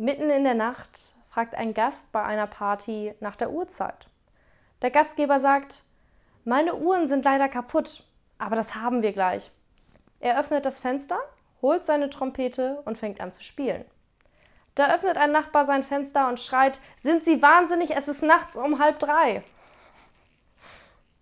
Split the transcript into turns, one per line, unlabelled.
Mitten in der Nacht fragt ein Gast bei einer Party nach der Uhrzeit. Der Gastgeber sagt, meine Uhren sind leider kaputt, aber das haben wir gleich. Er öffnet das Fenster, holt seine Trompete und fängt an zu spielen. Da öffnet ein Nachbar sein Fenster und schreit, sind Sie wahnsinnig, es ist nachts um halb drei.